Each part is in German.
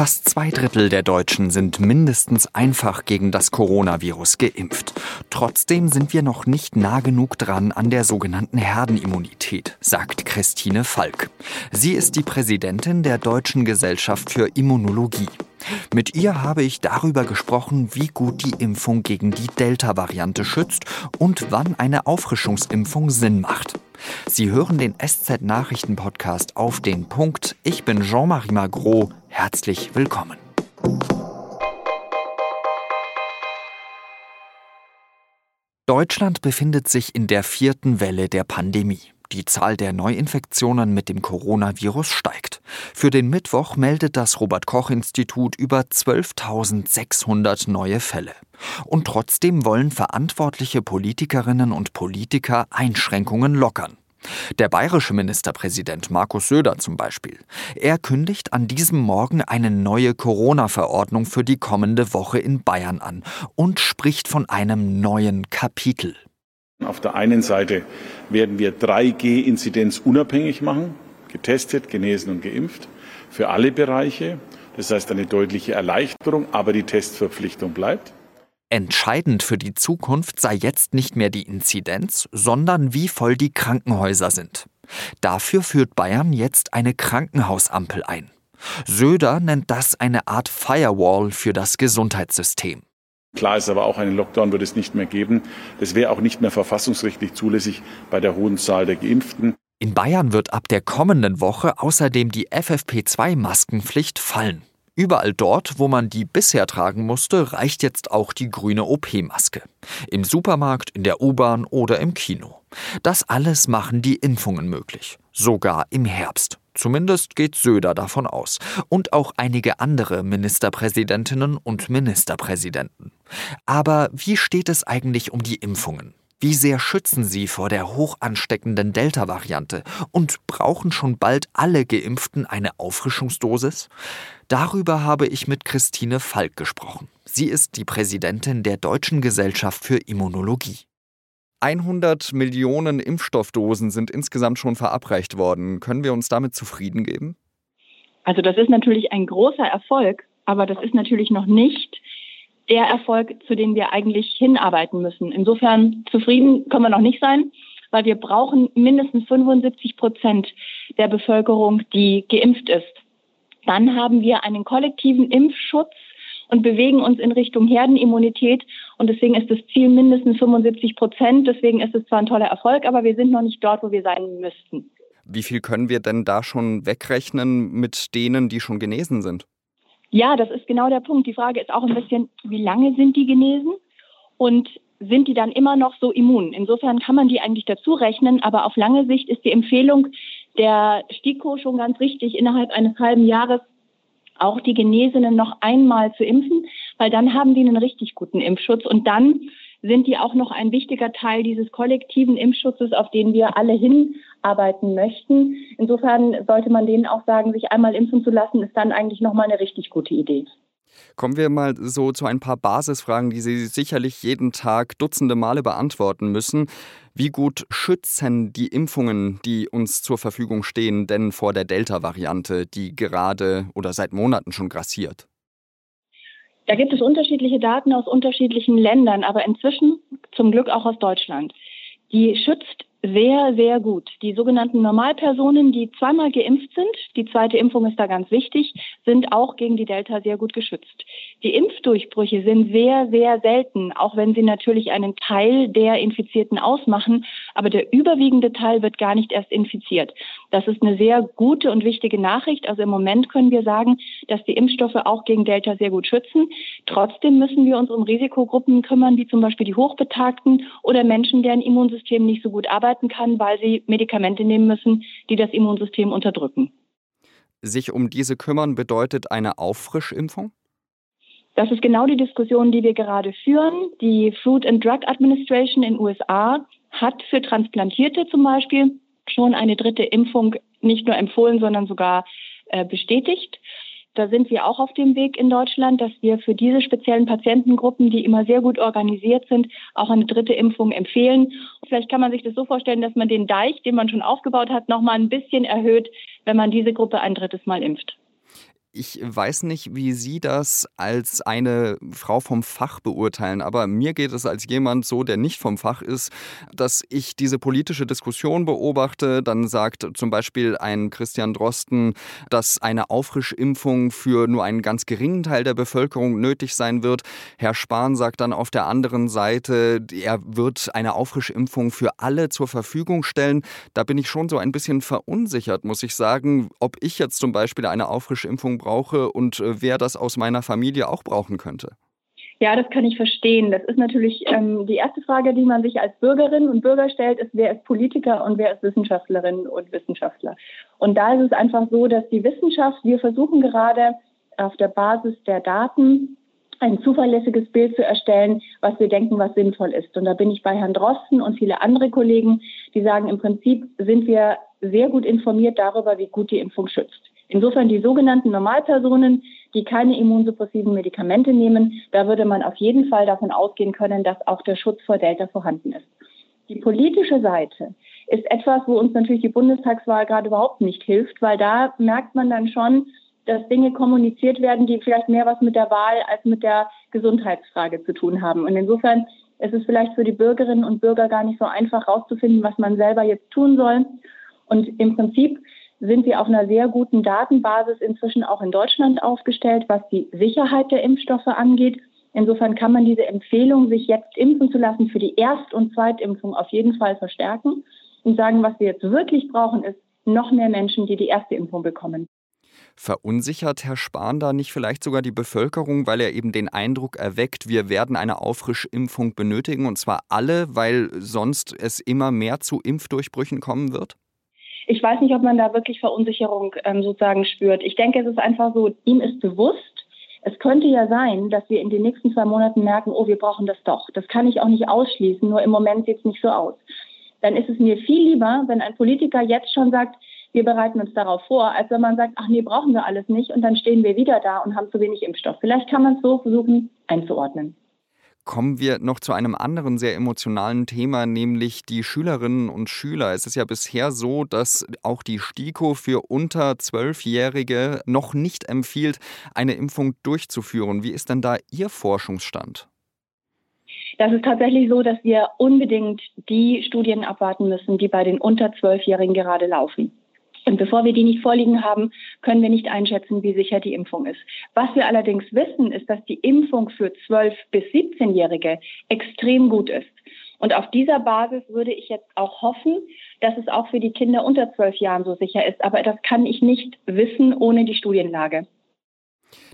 Fast zwei Drittel der Deutschen sind mindestens einfach gegen das Coronavirus geimpft. Trotzdem sind wir noch nicht nah genug dran an der sogenannten Herdenimmunität, sagt Christine Falk. Sie ist die Präsidentin der Deutschen Gesellschaft für Immunologie. Mit ihr habe ich darüber gesprochen, wie gut die Impfung gegen die Delta-Variante schützt und wann eine Auffrischungsimpfung Sinn macht. Sie hören den SZ-Nachrichten-Podcast auf den Punkt. Ich bin Jean-Marie Magro. Herzlich willkommen. Deutschland befindet sich in der vierten Welle der Pandemie. Die Zahl der Neuinfektionen mit dem Coronavirus steigt. Für den Mittwoch meldet das Robert Koch Institut über 12.600 neue Fälle. Und trotzdem wollen verantwortliche Politikerinnen und Politiker Einschränkungen lockern. Der bayerische Ministerpräsident Markus Söder zum Beispiel. Er kündigt an diesem Morgen eine neue Corona-Verordnung für die kommende Woche in Bayern an und spricht von einem neuen Kapitel. Auf der einen Seite werden wir 3G-Inzidenz unabhängig machen, getestet, genesen und geimpft, für alle Bereiche. Das heißt eine deutliche Erleichterung, aber die Testverpflichtung bleibt. Entscheidend für die Zukunft sei jetzt nicht mehr die Inzidenz, sondern wie voll die Krankenhäuser sind. Dafür führt Bayern jetzt eine Krankenhausampel ein. Söder nennt das eine Art Firewall für das Gesundheitssystem. Klar ist aber auch, einen Lockdown wird es nicht mehr geben. Das wäre auch nicht mehr verfassungsrechtlich zulässig bei der hohen Zahl der Geimpften. In Bayern wird ab der kommenden Woche außerdem die FFP2-Maskenpflicht fallen. Überall dort, wo man die bisher tragen musste, reicht jetzt auch die grüne OP-Maske. Im Supermarkt, in der U-Bahn oder im Kino. Das alles machen die Impfungen möglich. Sogar im Herbst. Zumindest geht Söder davon aus. Und auch einige andere Ministerpräsidentinnen und Ministerpräsidenten. Aber wie steht es eigentlich um die Impfungen? Wie sehr schützen sie vor der hoch ansteckenden Delta-Variante? Und brauchen schon bald alle Geimpften eine Auffrischungsdosis? Darüber habe ich mit Christine Falk gesprochen. Sie ist die Präsidentin der Deutschen Gesellschaft für Immunologie. 100 Millionen Impfstoffdosen sind insgesamt schon verabreicht worden. Können wir uns damit zufrieden geben? Also das ist natürlich ein großer Erfolg, aber das ist natürlich noch nicht der Erfolg, zu dem wir eigentlich hinarbeiten müssen. Insofern zufrieden können wir noch nicht sein, weil wir brauchen mindestens 75 Prozent der Bevölkerung, die geimpft ist. Dann haben wir einen kollektiven Impfschutz und bewegen uns in Richtung Herdenimmunität. Und deswegen ist das Ziel mindestens 75 Prozent. Deswegen ist es zwar ein toller Erfolg, aber wir sind noch nicht dort, wo wir sein müssten. Wie viel können wir denn da schon wegrechnen mit denen, die schon genesen sind? Ja, das ist genau der Punkt. Die Frage ist auch ein bisschen, wie lange sind die genesen und sind die dann immer noch so immun? Insofern kann man die eigentlich dazu rechnen, aber auf lange Sicht ist die Empfehlung der STIKO schon ganz richtig, innerhalb eines halben Jahres auch die Genesenen noch einmal zu impfen, weil dann haben die einen richtig guten Impfschutz und dann sind die auch noch ein wichtiger Teil dieses kollektiven Impfschutzes, auf den wir alle hinarbeiten möchten. Insofern sollte man denen auch sagen, sich einmal impfen zu lassen, ist dann eigentlich nochmal eine richtig gute Idee. Kommen wir mal so zu ein paar Basisfragen, die Sie sicherlich jeden Tag dutzende Male beantworten müssen. Wie gut schützen die Impfungen, die uns zur Verfügung stehen, denn vor der Delta-Variante, die gerade oder seit Monaten schon grassiert? Da gibt es unterschiedliche Daten aus unterschiedlichen Ländern, aber inzwischen zum Glück auch aus Deutschland. Die schützt sehr, sehr gut. Die sogenannten Normalpersonen, die zweimal geimpft sind, die zweite Impfung ist da ganz wichtig, sind auch gegen die Delta sehr gut geschützt. Die Impfdurchbrüche sind sehr, sehr selten, auch wenn sie natürlich einen Teil der Infizierten ausmachen, aber der überwiegende Teil wird gar nicht erst infiziert. Das ist eine sehr gute und wichtige Nachricht. Also im Moment können wir sagen, dass die Impfstoffe auch gegen Delta sehr gut schützen. Trotzdem müssen wir uns um Risikogruppen kümmern, wie zum Beispiel die Hochbetagten oder Menschen, deren Immunsystem nicht so gut arbeiten kann, weil sie Medikamente nehmen müssen, die das Immunsystem unterdrücken. Sich um diese kümmern bedeutet eine Auffrischimpfung? Das ist genau die Diskussion, die wir gerade führen. Die Food and Drug Administration in den USA hat für Transplantierte zum Beispiel schon eine dritte Impfung nicht nur empfohlen, sondern sogar äh, bestätigt. Da sind wir auch auf dem Weg in Deutschland, dass wir für diese speziellen Patientengruppen, die immer sehr gut organisiert sind, auch eine dritte Impfung empfehlen. Vielleicht kann man sich das so vorstellen, dass man den Deich, den man schon aufgebaut hat, noch mal ein bisschen erhöht, wenn man diese Gruppe ein drittes Mal impft. Ich weiß nicht, wie Sie das als eine Frau vom Fach beurteilen, aber mir geht es als jemand so, der nicht vom Fach ist, dass ich diese politische Diskussion beobachte. Dann sagt zum Beispiel ein Christian Drosten, dass eine Auffrischimpfung für nur einen ganz geringen Teil der Bevölkerung nötig sein wird. Herr Spahn sagt dann auf der anderen Seite, er wird eine Auffrischimpfung für alle zur Verfügung stellen. Da bin ich schon so ein bisschen verunsichert, muss ich sagen, ob ich jetzt zum Beispiel eine Auffrischimpfung brauche und äh, wer das aus meiner Familie auch brauchen könnte. Ja, das kann ich verstehen. Das ist natürlich ähm, die erste Frage, die man sich als Bürgerin und Bürger stellt, ist, wer ist Politiker und wer ist Wissenschaftlerin und Wissenschaftler. Und da ist es einfach so, dass die Wissenschaft, wir versuchen gerade auf der Basis der Daten ein zuverlässiges Bild zu erstellen, was wir denken, was sinnvoll ist. Und da bin ich bei Herrn Drosten und viele andere Kollegen, die sagen, im Prinzip sind wir sehr gut informiert darüber, wie gut die Impfung schützt. Insofern die sogenannten Normalpersonen, die keine immunsuppressiven Medikamente nehmen, da würde man auf jeden Fall davon ausgehen können, dass auch der Schutz vor Delta vorhanden ist. Die politische Seite ist etwas, wo uns natürlich die Bundestagswahl gerade überhaupt nicht hilft, weil da merkt man dann schon, dass Dinge kommuniziert werden, die vielleicht mehr was mit der Wahl als mit der Gesundheitsfrage zu tun haben. Und insofern ist es vielleicht für die Bürgerinnen und Bürger gar nicht so einfach herauszufinden, was man selber jetzt tun soll. Und im Prinzip sind wir auf einer sehr guten Datenbasis inzwischen auch in Deutschland aufgestellt, was die Sicherheit der Impfstoffe angeht. Insofern kann man diese Empfehlung, sich jetzt impfen zu lassen, für die Erst- und Zweitimpfung auf jeden Fall verstärken und sagen, was wir jetzt wirklich brauchen, ist noch mehr Menschen, die die erste Impfung bekommen. Verunsichert Herr Spahn da nicht vielleicht sogar die Bevölkerung, weil er eben den Eindruck erweckt, wir werden eine Auffrischimpfung benötigen und zwar alle, weil sonst es immer mehr zu Impfdurchbrüchen kommen wird? Ich weiß nicht, ob man da wirklich Verunsicherung ähm, sozusagen spürt. Ich denke, es ist einfach so, ihm ist bewusst, es könnte ja sein, dass wir in den nächsten zwei Monaten merken, oh, wir brauchen das doch. Das kann ich auch nicht ausschließen, nur im Moment sieht es nicht so aus. Dann ist es mir viel lieber, wenn ein Politiker jetzt schon sagt, wir bereiten uns darauf vor, als wenn man sagt, ach nee, brauchen wir alles nicht und dann stehen wir wieder da und haben zu wenig Impfstoff. Vielleicht kann man es so versuchen einzuordnen kommen wir noch zu einem anderen sehr emotionalen Thema, nämlich die Schülerinnen und Schüler. Es ist ja bisher so, dass auch die STIKO für unter Zwölfjährige noch nicht empfiehlt, eine Impfung durchzuführen. Wie ist denn da Ihr Forschungsstand? Das ist tatsächlich so, dass wir unbedingt die Studien abwarten müssen, die bei den unter Zwölfjährigen gerade laufen. Und bevor wir die nicht vorliegen haben, können wir nicht einschätzen, wie sicher die Impfung ist. Was wir allerdings wissen, ist, dass die Impfung für 12- bis 17-Jährige extrem gut ist. Und auf dieser Basis würde ich jetzt auch hoffen, dass es auch für die Kinder unter 12 Jahren so sicher ist. Aber das kann ich nicht wissen ohne die Studienlage.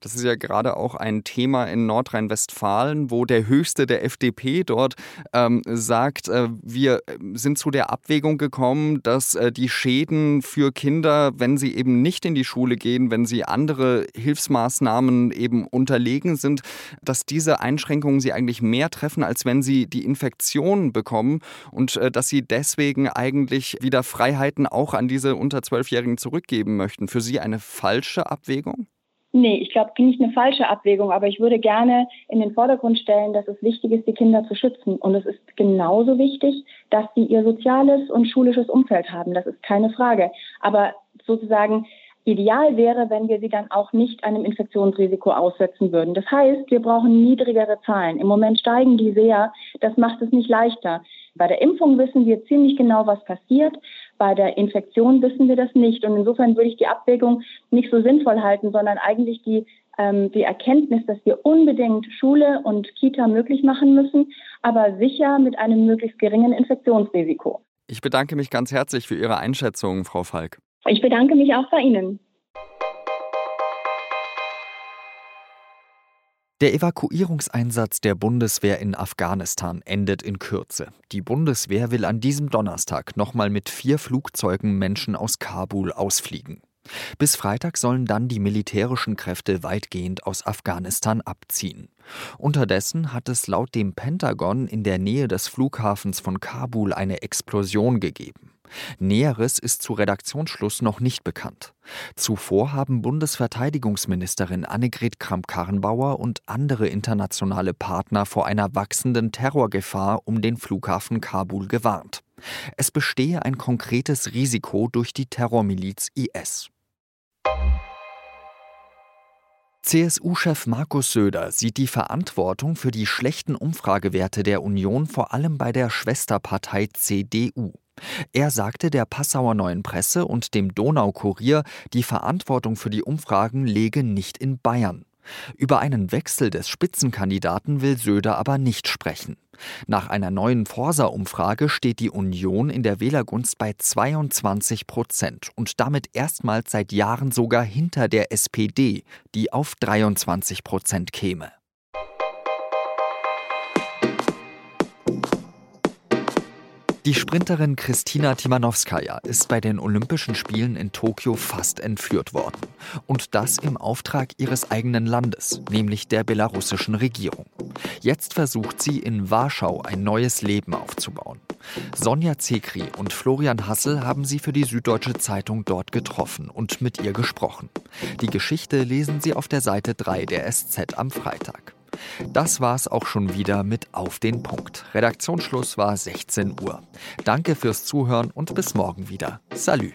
Das ist ja gerade auch ein Thema in Nordrhein-Westfalen, wo der Höchste der FDP dort ähm, sagt, äh, wir sind zu der Abwägung gekommen, dass äh, die Schäden für Kinder, wenn sie eben nicht in die Schule gehen, wenn sie andere Hilfsmaßnahmen eben unterlegen sind, dass diese Einschränkungen sie eigentlich mehr treffen, als wenn sie die Infektion bekommen und äh, dass sie deswegen eigentlich wieder Freiheiten auch an diese unter Zwölfjährigen zurückgeben möchten. Für Sie eine falsche Abwägung? Nee, ich glaube, nicht eine falsche Abwägung, aber ich würde gerne in den Vordergrund stellen, dass es wichtig ist, die Kinder zu schützen. Und es ist genauso wichtig, dass sie ihr soziales und schulisches Umfeld haben. Das ist keine Frage. Aber sozusagen Ideal wäre, wenn wir sie dann auch nicht einem Infektionsrisiko aussetzen würden. Das heißt, wir brauchen niedrigere Zahlen. Im Moment steigen die sehr. Das macht es nicht leichter. Bei der Impfung wissen wir ziemlich genau, was passiert. Bei der Infektion wissen wir das nicht. Und insofern würde ich die Abwägung nicht so sinnvoll halten, sondern eigentlich die, ähm, die Erkenntnis, dass wir unbedingt Schule und Kita möglich machen müssen, aber sicher mit einem möglichst geringen Infektionsrisiko. Ich bedanke mich ganz herzlich für Ihre Einschätzung, Frau Falk. Ich bedanke mich auch bei Ihnen. Der Evakuierungseinsatz der Bundeswehr in Afghanistan endet in Kürze. Die Bundeswehr will an diesem Donnerstag nochmal mit vier Flugzeugen Menschen aus Kabul ausfliegen. Bis Freitag sollen dann die militärischen Kräfte weitgehend aus Afghanistan abziehen. Unterdessen hat es laut dem Pentagon in der Nähe des Flughafens von Kabul eine Explosion gegeben. Näheres ist zu Redaktionsschluss noch nicht bekannt. Zuvor haben Bundesverteidigungsministerin Annegret Kramp-Karrenbauer und andere internationale Partner vor einer wachsenden Terrorgefahr um den Flughafen Kabul gewarnt. Es bestehe ein konkretes Risiko durch die Terrormiliz IS. CSU-Chef Markus Söder sieht die Verantwortung für die schlechten Umfragewerte der Union vor allem bei der Schwesterpartei CDU. Er sagte der Passauer Neuen Presse und dem Donaukurier, die Verantwortung für die Umfragen lege nicht in Bayern. Über einen Wechsel des Spitzenkandidaten will Söder aber nicht sprechen. Nach einer neuen Forsa-Umfrage steht die Union in der Wählergunst bei 22 Prozent und damit erstmals seit Jahren sogar hinter der SPD, die auf 23 Prozent käme. Die Sprinterin Kristina Timanowskaja ist bei den Olympischen Spielen in Tokio fast entführt worden. Und das im Auftrag ihres eigenen Landes, nämlich der belarussischen Regierung. Jetzt versucht sie in Warschau ein neues Leben aufzubauen. Sonja Zekri und Florian Hassel haben sie für die Süddeutsche Zeitung dort getroffen und mit ihr gesprochen. Die Geschichte lesen Sie auf der Seite 3 der SZ am Freitag. Das war's auch schon wieder mit Auf den Punkt. Redaktionsschluss war 16 Uhr. Danke fürs Zuhören und bis morgen wieder. Salü.